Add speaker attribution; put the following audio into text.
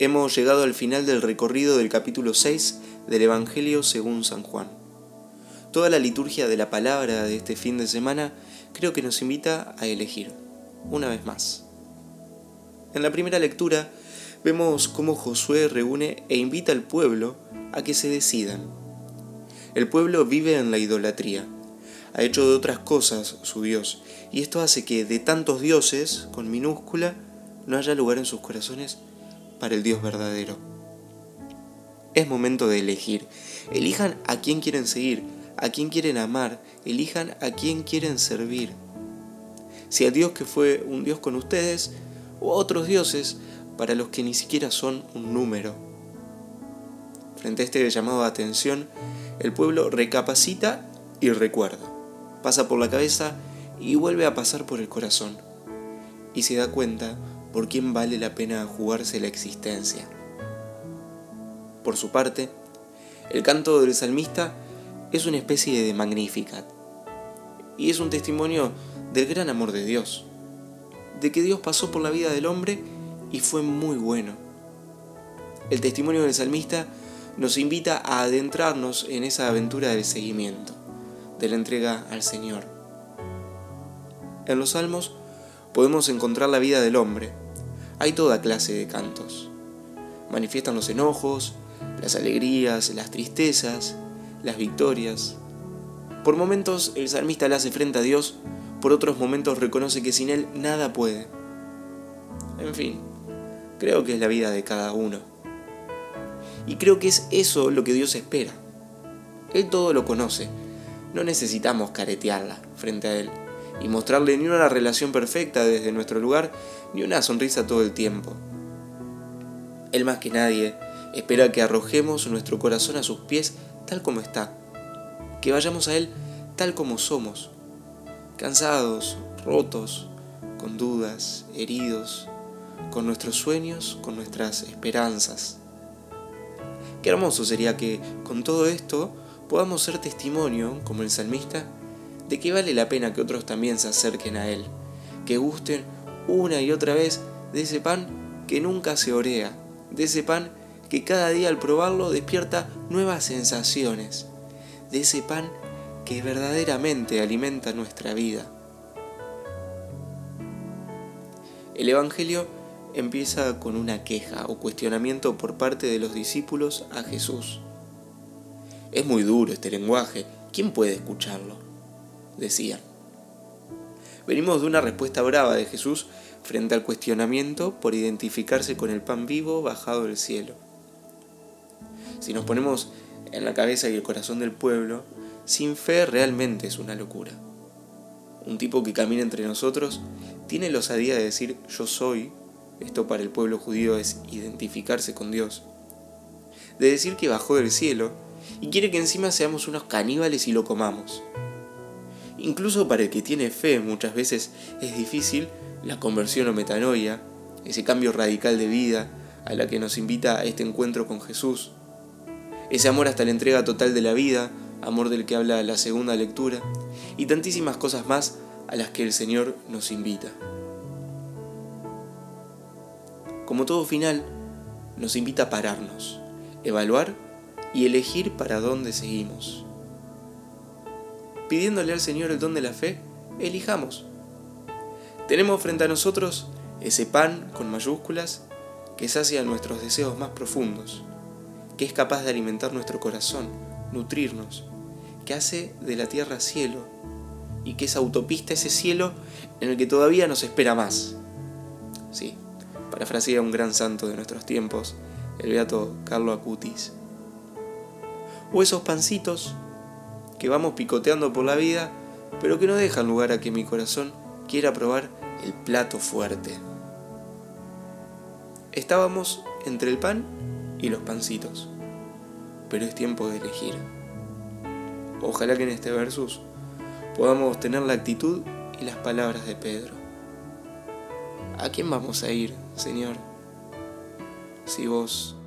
Speaker 1: Hemos llegado al final del recorrido del capítulo 6 del Evangelio según San Juan. Toda la liturgia de la palabra de este fin de semana creo que nos invita a elegir, una vez más. En la primera lectura vemos cómo Josué reúne e invita al pueblo a que se decidan. El pueblo vive en la idolatría, ha hecho de otras cosas su Dios, y esto hace que de tantos dioses, con minúscula, no haya lugar en sus corazones para el Dios verdadero. Es momento de elegir. Elijan a quién quieren seguir, a quién quieren amar, elijan a quién quieren servir. Si a Dios que fue un Dios con ustedes, o a otros dioses para los que ni siquiera son un número. Frente a este llamado de atención, el pueblo recapacita y recuerda. Pasa por la cabeza y vuelve a pasar por el corazón. Y se da cuenta por quién vale la pena jugarse la existencia. Por su parte, el canto del salmista es una especie de Magnificat y es un testimonio del gran amor de Dios, de que Dios pasó por la vida del hombre y fue muy bueno. El testimonio del salmista nos invita a adentrarnos en esa aventura del seguimiento, de la entrega al Señor. En los salmos podemos encontrar la vida del hombre. Hay toda clase de cantos. Manifiestan los enojos, las alegrías, las tristezas, las victorias. Por momentos el salmista le hace frente a Dios, por otros momentos reconoce que sin Él nada puede. En fin, creo que es la vida de cada uno. Y creo que es eso lo que Dios espera. Él todo lo conoce. No necesitamos caretearla frente a Él y mostrarle ni una relación perfecta desde nuestro lugar, ni una sonrisa todo el tiempo. Él más que nadie espera que arrojemos nuestro corazón a sus pies tal como está, que vayamos a Él tal como somos, cansados, rotos, con dudas, heridos, con nuestros sueños, con nuestras esperanzas. Qué hermoso sería que con todo esto podamos ser testimonio, como el salmista, de que vale la pena que otros también se acerquen a Él, que gusten una y otra vez de ese pan que nunca se orea, de ese pan que cada día al probarlo despierta nuevas sensaciones, de ese pan que verdaderamente alimenta nuestra vida. El Evangelio empieza con una queja o cuestionamiento por parte de los discípulos a Jesús. Es muy duro este lenguaje, ¿quién puede escucharlo? Decían. Venimos de una respuesta brava de Jesús frente al cuestionamiento por identificarse con el pan vivo bajado del cielo. Si nos ponemos en la cabeza y el corazón del pueblo, sin fe realmente es una locura. Un tipo que camina entre nosotros tiene la osadía de decir yo soy, esto para el pueblo judío es identificarse con Dios, de decir que bajó del cielo y quiere que encima seamos unos caníbales y lo comamos. Incluso para el que tiene fe muchas veces es difícil la conversión o metanoia, ese cambio radical de vida a la que nos invita a este encuentro con Jesús. Ese amor hasta la entrega total de la vida, amor del que habla la segunda lectura, y tantísimas cosas más a las que el Señor nos invita. Como todo final, nos invita a pararnos, evaluar y elegir para dónde seguimos pidiéndole al Señor el don de la fe, elijamos. Tenemos frente a nosotros ese pan con mayúsculas que sacia nuestros deseos más profundos, que es capaz de alimentar nuestro corazón, nutrirnos, que hace de la tierra cielo y que es autopista ese cielo en el que todavía nos espera más. Sí, parafrasea un gran santo de nuestros tiempos, el beato Carlo Acutis. O esos pancitos que vamos picoteando por la vida, pero que no dejan lugar a que mi corazón quiera probar el plato fuerte. Estábamos entre el pan y los pancitos, pero es tiempo de elegir. Ojalá que en este versus podamos tener la actitud y las palabras de Pedro. ¿A quién vamos a ir, Señor? Si vos